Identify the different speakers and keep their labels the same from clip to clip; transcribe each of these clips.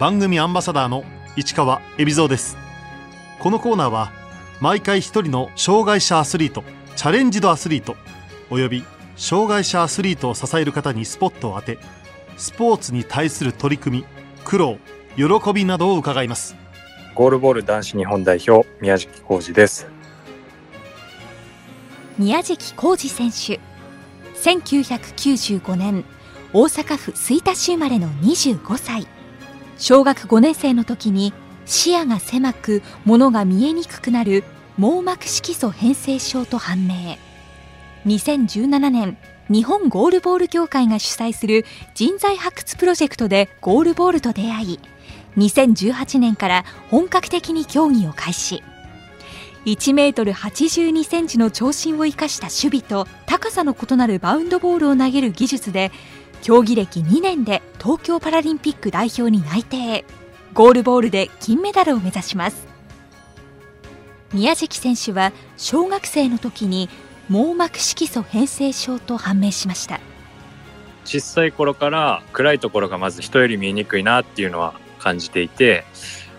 Speaker 1: 番組アンバサダーの市川恵比蔵です。このコーナーは毎回一人の障害者アスリートチャレンジドアスリートおよび障害者アスリートを支える方にスポットを当てスポーツに対する取り組み苦労喜びなどを伺います。
Speaker 2: ゴールボール男子日本代表宮敷浩二です。
Speaker 3: 宮敷浩二選手。1995年大阪府吹田市生まれの25歳小学5年生の時に視野が狭く物が見えにくくなる網膜色素変性症と判明。2017年日本ゴールボール協会が主催する人材発掘プロジェクトでゴールボールと出会い2018年から本格的に競技を開始。1メートル82センチの長身を生かした守備と高さの異なるバウンドボールを投げる技術で競技歴2年で東京パラリンピック代表に内定ゴールボールで金メダルを目指します。宮敷選手は小学生の時に網膜色素変性症と判明しました。
Speaker 2: 小さい頃から暗いところがまず人より見えにくいなっていうのは感じていて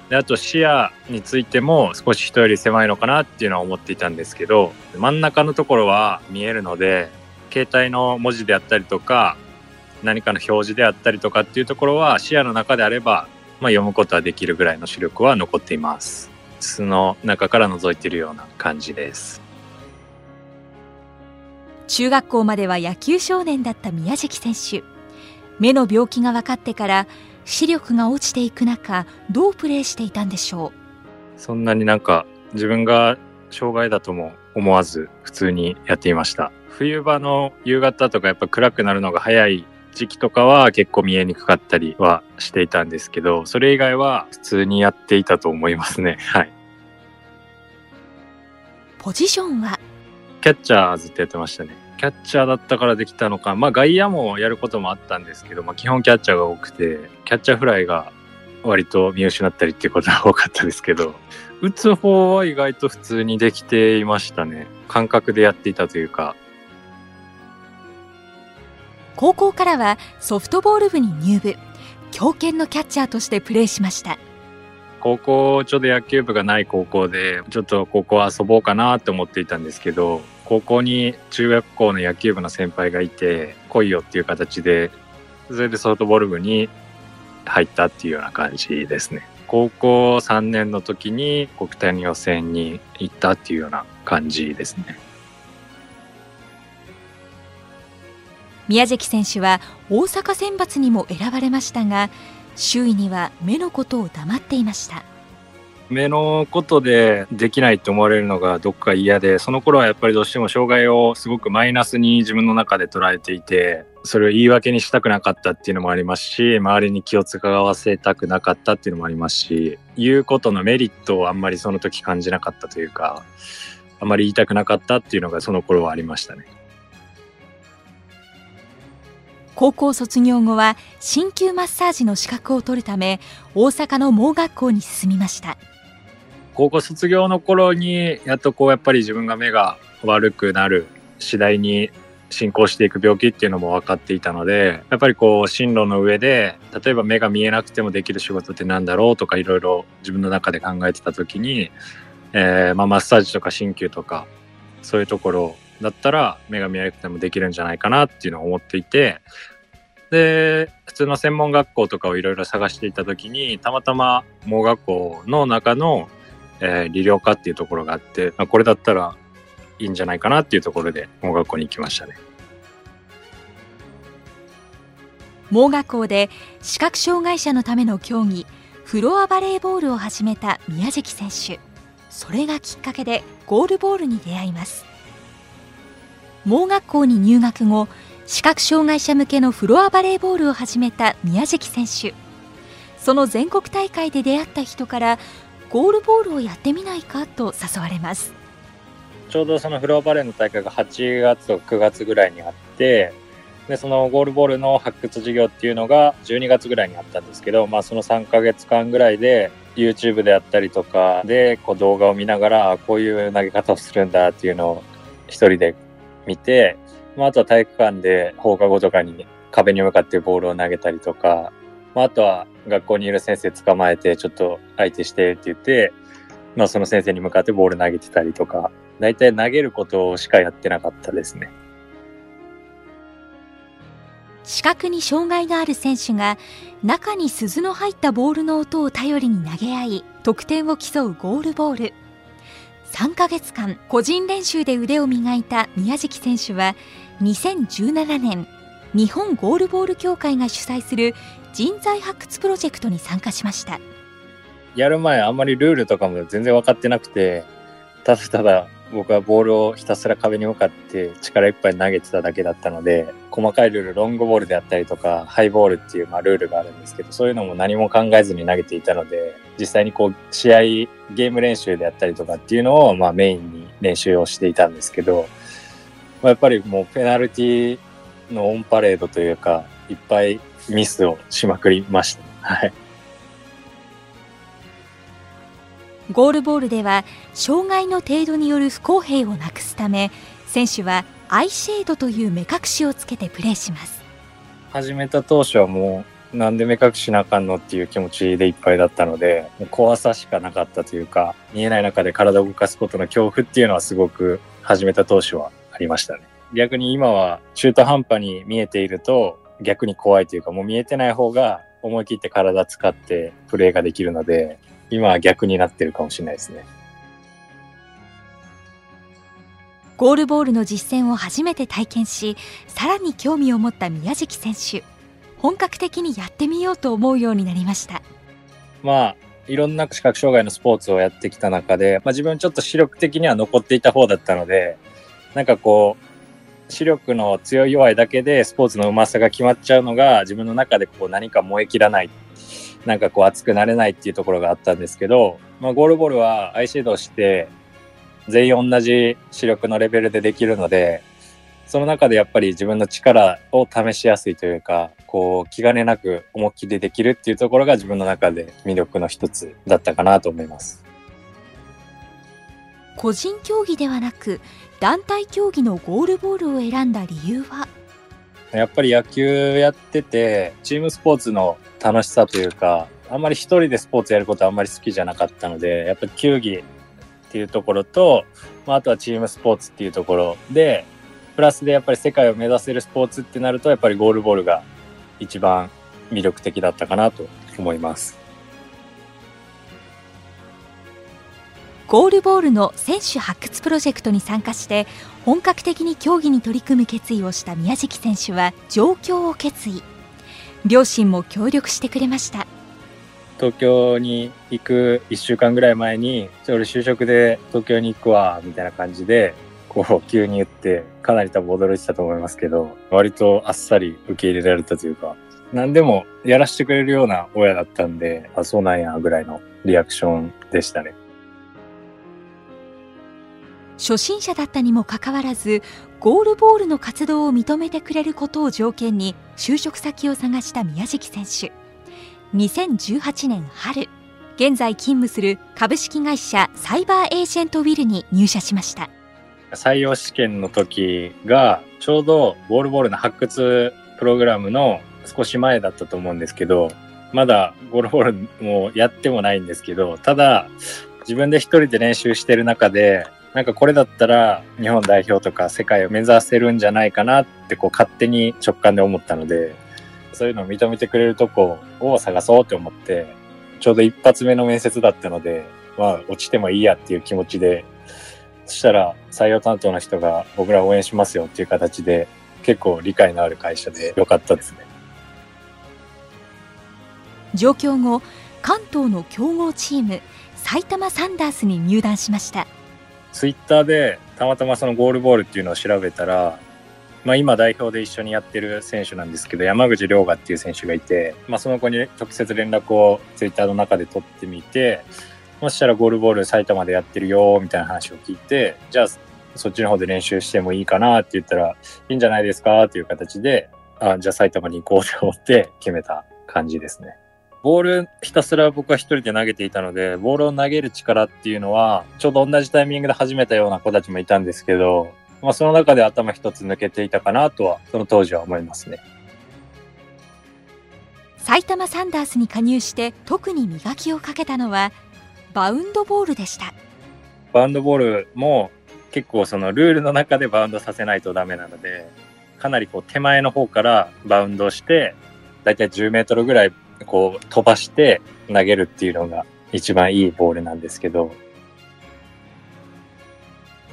Speaker 2: であと視野についても少し人より狭いのかなっていうのは思っていたんですけど真ん中のところは見えるので携帯の文字であったりとか何かの表示であったりとかっていうところは視野の中であれば、まあ、読むことはできるぐらいの視力は残っています。巣の中から覗いているような感じです。
Speaker 3: 中学校までは野球少年だった宮敷選手。目の病気が分かってから視力が落ちていく中どうプレーしていたんでしょ
Speaker 2: う？そんなになんか自分が障害だとも思わず普通にやっていました。冬場の夕方とかやっぱ暗くなるのが早い時期とかは結構見えにくかったりはしていたんですけど、それ以外は普通にやっていたと思いますね。はい。
Speaker 3: ポジションは？
Speaker 2: キャッチャーずっとやってましたね。キャッチャーだったからできたのか、まあ外野もやることもあったんですけど、まあ基本キャッチャーが多くて、キャッチャーフライが割と見失ったりっていうことが多かったですけど、打つ方は意外と普通にできていましたね。感覚でやっていたというか、
Speaker 3: 高校からはソフトボール部に入部。強肩のキャッチャーとしてプレーしました。
Speaker 2: 高校ちょうど野球部がない高校でちょっと高校遊ぼうかなって思っていたんですけど高校に中学校の野球部の先輩がいて来いよっていう形でそれでソフトボール部に入ったっていうような感じですね。高校3年の時に国体の予選に行ったっていうような感じですね。
Speaker 3: 宮関選手は大阪選抜にも選ばれましたが周囲には目のことを黙っていました
Speaker 2: 目のことでできないと思われるのがどっか嫌でその頃はやっぱりどうしても障害をすごくマイナスに自分の中で捉えていてそれを言い訳にしたくなかったっていうのもありますし周りに気を使わせたくなかったっていうのもありますし言うことのメリットをあんまりその時感じなかったというかあまり言いたくなかったっていうのがその頃はありましたね。
Speaker 3: 高校卒業後は鍼灸マッサージの資格を取るため大阪の盲学校に進みました。
Speaker 2: 高校卒業の頃にやっとこうやっぱり自分が目が悪くなる次第に進行していく病気っていうのも分かっていたのでやっぱりこう進路の上で例えば目が見えなくてもできる仕事って何だろうとかいろいろ自分の中で考えてた時に、えーまあ、マッサージとか鍼灸とかそういうところだったら目が見えなくてもできるんじゃないかなっていうのを思っていてで、普通の専門学校とかをいろいろ探していた時に、たまたま盲学校の中の、えー、理療科っていうところがあって、まあ、これだったらいいんじゃないかなっていうところで盲学校に行きましたね。
Speaker 3: 盲学校で視覚障害者のための競技フロアバレーボールを始めた宮敷選手それがきっかけでゴールボールに出会います盲学校に入学後視覚障害者向けのフロアバレーボールを始めた宮敷選手。その全国大会で出会った人からゴールボールをやってみないかと誘われます。
Speaker 2: ちょうどそのフロアバレーの大会が8月と9月ぐらいにあってでそのゴールボールの発掘授業っていうのが12月ぐらいにあったんですけど、まあ、その3ヶ月間ぐらいで YouTube であったりとかでこう動画を見ながらこういう投げ方をするんだっていうのを一人で見てまあ、あとは体育館で放課後とかに壁に向かってボールを投げたりとか、まあ、あとは学校にいる先生捕まえてちょっと相手してって言って、まあ、その先生に向かってボール投げてたりとか、大体投げることしかやってなかったですね。
Speaker 3: 視覚に障害がある選手が中に鈴の入ったボールの音を頼りに投げ合い得点を競うゴールボール3ヶ月間個人練習で腕を磨いた宮敷選手は2017年日本ゴールボール協会が主催する人材発掘プロジェクトに参加しました。
Speaker 2: やる前あんまりルールとかも全然分かってなくてただただ僕はボールをひたすら壁に向かって力いっぱい投げてただけだったので細かいルールロングボールであったりとかハイボールっていうまあルールがあるんですけどそういうのも何も考えずに投げていたので実際にこう試合ゲーム練習であったりとかっていうのをまあメインに練習をしていたんですけど、まあ、やっぱりもうペナルティのオンパレードというかいっぱいミスをしまくりました。はい
Speaker 3: ゴールボールでは障害の程度による不公平をなくすため選手はアイシェードという目隠しをつけてプレーします
Speaker 2: 始めた当初はもうなんで目隠しなあかんのっていう気持ちでいっぱいだったので怖さしかなかったというか見えない中で体を動かすことの恐怖っていうのはすごく始めた当初はありましたね。逆に今は中途半端に見えていると逆に怖いというかもう見えてない方が思い切って体使ってプレーができるので今は逆になってるかもしれないですね。
Speaker 3: ゴールボールの実践を初めて体験しさらに興味を持った宮敷選手。本格的にやってみようと思うようになりました。
Speaker 2: まあいろんな視覚障害のスポーツをやってきた中で、まあ、自分ちょっと視力的には残っていた方だったのでなんかこう視力の強い弱いだけでスポーツのうまさが決まっちゃうのが自分の中でこう何か燃え切らないなんかこう熱くなれないっていうところがあったんですけど、まあ、ゴールボールはアイシェードして全員同じ視力のレベルでできるのでその中でやっぱり自分の力を試しやすいというかこう気兼ねなく思いっきりできるっていうところが自分の中で魅力の一つだったかなと思います。
Speaker 3: 個人競技ではなく団体競技のゴールボールを選んだ理由は？
Speaker 2: やっぱり野球やっててチームスポーツの楽しさというか、あんまり一人でスポーツやることはあんまり好きじゃなかったので、やっぱり球技っていうところと、まあ、あとはチームスポーツっていうところで、プラスでやっぱり世界を目指せるスポーツってなると、やっぱりゴールボールが一番魅力的だったかなと思います。
Speaker 3: ゴールボールの選手発掘プロジェクトに参加して本格的に競技に取り組む決意をした宮敷選手は上京を決意。両親も協力してくれました。
Speaker 2: 東京に行く1週間ぐらい前に俺就職で東京に行くわみたいな感じでこう急に言ってかなり多分驚いてたと思いますけど割とあっさり受け入れられたというか何でもやらせてくれるような親だったんであそうなんやぐらいのリアクションでしたね。
Speaker 3: 初心者だったにもかかわらずゴールボールの活動を認めてくれることを条件に就職先を探した宮敷選手。2018年春現在勤務する株式会社サイバーエージェントウィルに入社しました。
Speaker 2: 採用試験の時がちょうどゴールボールの発掘プログラムの少し前だったと思うんですけどまだゴールボールもやってもないんですけどただ自分で一人で練習してる中でなんかこれだったら日本代表とか世界を目指せるんじゃないかなってこう勝手に直感で思ったので、そういうのを認めてくれるとこを探そうって思って、ちょうど一発目の面接だったので、まあ落ちてもいいやっていう気持ちで、そしたら採用担当の人が僕ら応援しますよっていう形で結構理解のある会社でよかったですね。
Speaker 3: 上京後、関東の強豪チーム埼玉サンダースに入団しました。
Speaker 2: ツイッターでたまたまそのゴールボールっていうのを調べたら、まあ、今代表で一緒にやってる選手なんですけど山口亮河っていう選手がいて、まあ、その子に直接連絡をツイッターの中で取ってみてそしたらゴールボール埼玉でやってるよみたいな話を聞いてじゃあそっちの方で練習してもいいかなって言ったらいいんじゃないですかっていう形であじゃあ埼玉に行こうと思って決めた感じですね。ボールひたすら僕は一人で投げていたので、ボールを投げる力っていうのは、ちょうど同じタイミングで始めたような子たちもいたんですけど、まあその中で頭一つ抜けていたかなとは、その当時は思いますね。
Speaker 3: 埼玉サンダースに加入して特に磨きをかけたのはバウンドボールでした
Speaker 2: バウンドボールも結構そのルールの中でバウンドさせないとダメなのでかなりこう手前の方からバウンドしてだいたい10メートルぐらいこう飛ばして投げるっていうのが一番いいボールなんですけど。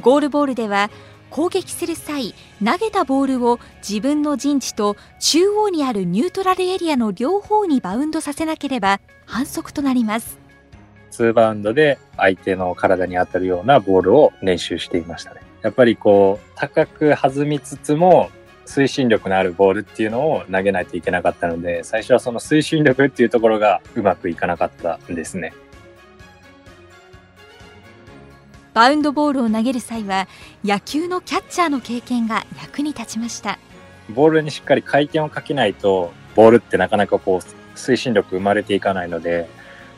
Speaker 3: ゴールボールでは攻撃する際投げたボールを自分の陣地と中央にあるニュートラルエリアの両方にバウンドさせなければ反則となります。
Speaker 2: 2バウンドで相手の体に当たるようなボールを練習していましたね。やっぱりこう高く弾みつつも推進力のあるボールっていうのを投げないといけなかったので最初はその推進力っていうところがうまくいかなかったんですね。
Speaker 3: バウンドボールを投げる際は野球のキャッチャーの経験が役に立ちました。
Speaker 2: ボールにしっかり回転をかけないとボールってなかなかこう推進力生まれていかないので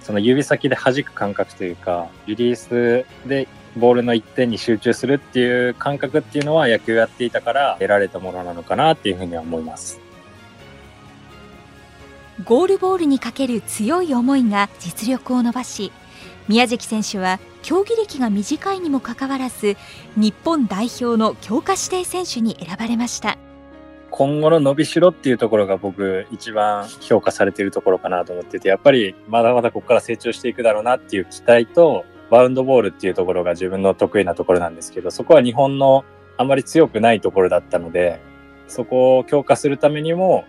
Speaker 2: その指先で弾く感覚というかリリースでボールの一点に集中するっていう感覚っていうのは野球やっていたから得られたものなのかなっていうふうには思います。
Speaker 3: ゴールボールにかける強い思いが実力を伸ばし宮崎選手は競技歴が短いにもかかわらず日本代表の強化指定選手に選ばれました。
Speaker 2: 今後の伸びしろっていうところが僕一番評価されているところかなと思っててやっぱりまだまだここから成長していくだろうなっていう期待とバウンドボールっていうところが自分の得意なところなんですけどそこは日本のあまり強くないところだったのでそこを強化するためにも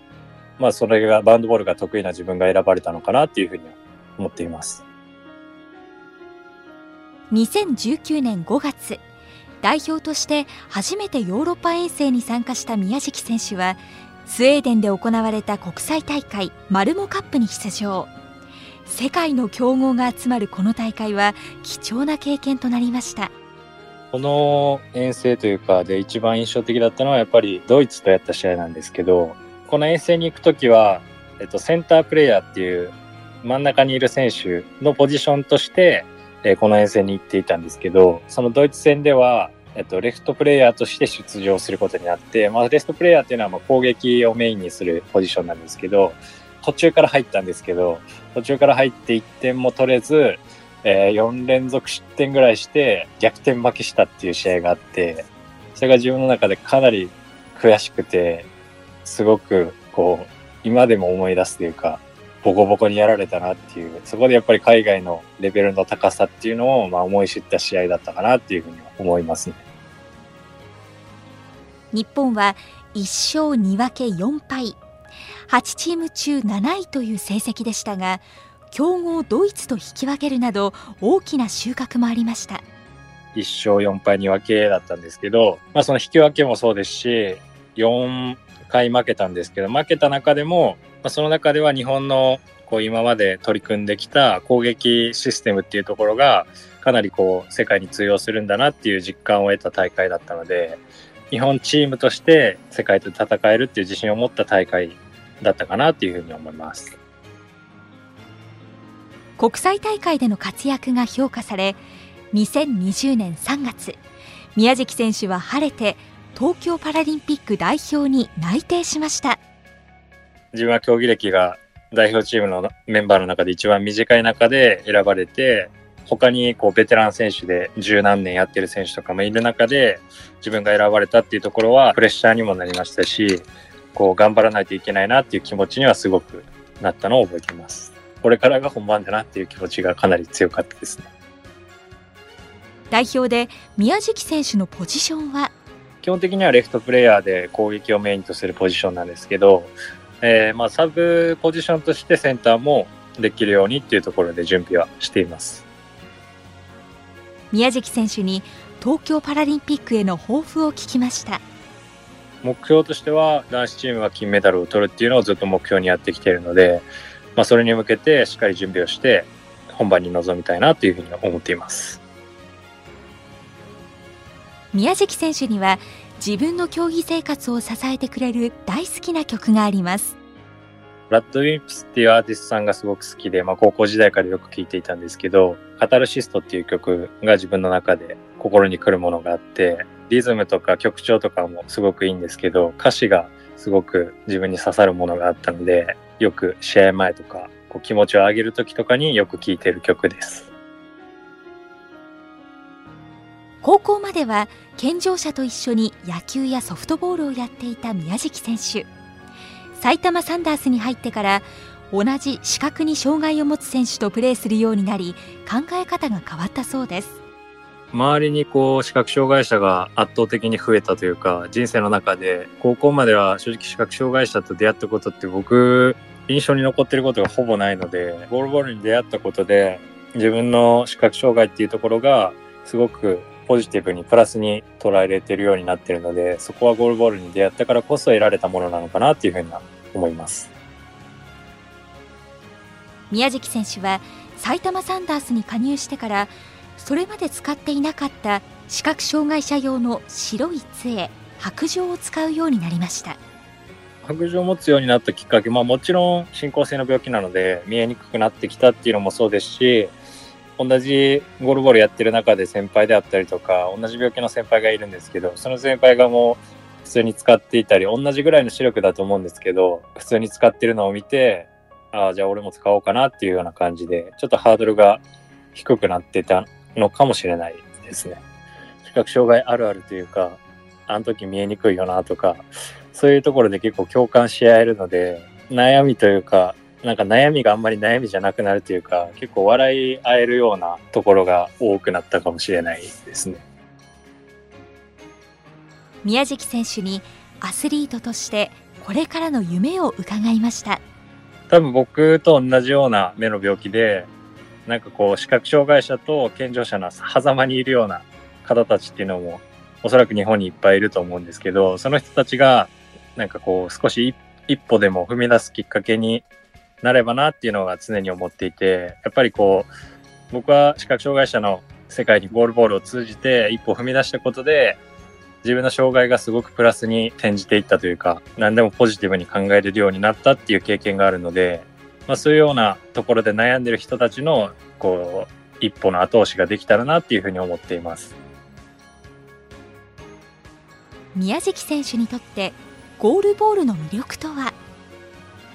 Speaker 2: まあそれがバウンドボールが得意な自分が選ばれたのかなっていうふうに思っています。
Speaker 3: 2019年5月代表として初めてヨーロッパ遠征に参加した宮敷選手はスウェーデンで行われた国際大会マルモカップに出場世界の強豪が集まるこの大会は貴重な経験となりました。
Speaker 2: この遠征というかで一番印象的だったのはやっぱりドイツとやった試合なんですけどこの遠征に行く時は、えっと、センタープレーヤーっていう真ん中にいる選手のポジションとしてえ、この遠征に行っていたんですけど、そのドイツ戦では、えっと、レフトプレイヤーとして出場することになって、まあ、レフトプレイヤーっていうのはまあ攻撃をメインにするポジションなんですけど、途中から入ったんですけど、途中から入って1点も取れず、えー、4連続失点ぐらいして逆転負けしたっていう試合があって、それが自分の中でかなり悔しくて、すごくこう、今でも思い出すというか、ボコボコにやられたなっていう、そこでやっぱり海外のレベルの高さっていうのを、まあ、思い知った試合だったかなっていうふうに思いますね。
Speaker 3: 日本は1勝2分け4敗、8チーム中7位という成績でしたが、強豪ドイツと引き分けるなど大きな収穫もありました。
Speaker 2: 1勝4敗2分けだったんですけど、まあ、その引き分けもそうですし、4回負けたんですけど、負けた中でも、まあ、その中では日本のこう今まで取り組んできた攻撃システムっていうところがかなりこう世界に通用するんだなっていう実感を得た大会だったので日本チームとして世界と戦えるっていう自信を持った大会だったかなっていうふうに思います。
Speaker 3: 国際大会での活躍が評価され2020年3月宮崎選手は晴れて東京パラリンピック代表に内定しました。
Speaker 2: 自分は競技歴が代表チームのメンバーの中で一番短い中で選ばれて、他にこうベテラン選手で十何年やってる選手とかもいる中で自分が選ばれたっていうところはプレッシャーにもなりましたし、こう頑張らないといけないなっていう気持ちにはすごくなったのを覚えています。これからが本番だなっていう気持ちがかなり強かったですね。
Speaker 3: 代表で宮敷選手のポジションは？
Speaker 2: 基本的にはレフトプレーヤーで攻撃をメインとするポジションなんですけど、えー、まあ、サブポジションとしてセンターもできるようにっていうところで準備はしています
Speaker 3: 宮崎選手に東京パラリンピックへの抱負を聞きました
Speaker 2: 目標としては男子チームが金メダルを取るっていうのをずっと目標にやってきているので、まあ、それに向けてしっかり準備をして本番に臨みたいなというふうに思っています
Speaker 3: 宮崎選手には自分の競技生活を支えてくれる大好きな曲があります。
Speaker 2: ラッドウィンプスっていうアーティストさんがすごく好きで、まあ、高校時代からよく聴いていたんですけど、カタルシストっていう曲が自分の中で心に来るものがあって、リズムとか曲調とかもすごくいいんですけど、歌詞がすごく自分に刺さるものがあったので、よく試合前とかこう気持ちを上げる時とかによく聴いてる曲です。
Speaker 3: 高校までは健常者と一緒に野球やソフトボールをやっていた宮食選手。埼玉サンダースに入ってから同じ視覚に障害を持つ選手とプレーするようになり考え方が変わったそうです。
Speaker 2: 周りにこう視覚障害者が圧倒的に増えたというか人生の中で高校までは正直視覚障害者と出会ったことって僕印象に残ってることがほぼないのでゴールボールに出会ったことで自分の視覚障害っていうところがすごくポジティブにプラスに捉えれてるようになってるのでそこはゴールボールに出会ったからこそ得られたものなのかなっていうふうに思います。
Speaker 3: 宮食選手は埼玉サンダースに加入してからそれまで使っていなかった視覚障害者用の白い杖白杖を使うようになりました。
Speaker 2: 白杖を持つようになったきっかけ、まあもちろん進行性の病気なので見えにくくなってきたっていうのもそうですし、同じゴルボールやってる中で先輩であったりとか、同じ病気の先輩がいるんですけど、その先輩がもう普通に使っていたり、同じぐらいの視力だと思うんですけど、普通に使ってるのを見て、ああ、じゃあ俺も使おうかなっていうような感じで、ちょっとハードルが低くなってたのかもしれないですね。視覚障害あるあるというか、あの時見えにくいよなとか、そういうところで結構共感し合えるので、悩みというか、なんか悩みがあんまり悩みじゃなくなるというか、結構笑い合えるようなところが多くなったかもしれないですね。
Speaker 3: 宮食選手にアスリートとしてこれからの夢を伺いました
Speaker 2: 多分僕と同じような目の病気でなんかこう視覚障害者と健常者の狭間にいるような方たちっていうのもおそらく日本にいっぱいいると思うんですけどその人たちがなんかこう少し一歩でも踏み出すきっかけになればなっていうのが常に思っていてやっぱりこう僕は視覚障害者の世界にゴールボールを通じて一歩踏み出したことで自分の障害がすごくプラスに転じていったというか何でもポジティブに考えれるようになったっていう経験があるので、まあ、そういうようなところで悩んでる人たちのこう一歩の後押しができたらなっていうふうに思っています。
Speaker 3: 宮食選手にとってゴールボールの魅力とは？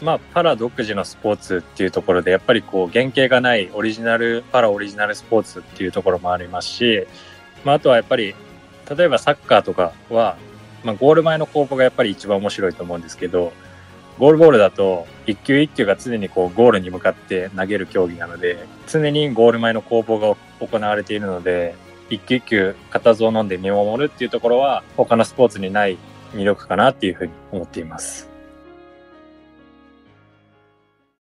Speaker 2: まあ、パラ独自のスポーツっていうところで、やっぱりこう、原型がないオリジナル、パラオリジナルスポーツっていうところもありますし、まあ、あとはやっぱり、例えばサッカーとかは、まあ、ゴール前の攻防がやっぱり一番面白いと思うんですけど、ゴールボールだと、一球一球が常にこう、ゴールに向かって投げる競技なので、常にゴール前の攻防が行われているので、一球一球固唾を飲んで見守るっていうところは、他のスポーツにない魅力かなっていうふうに思っています。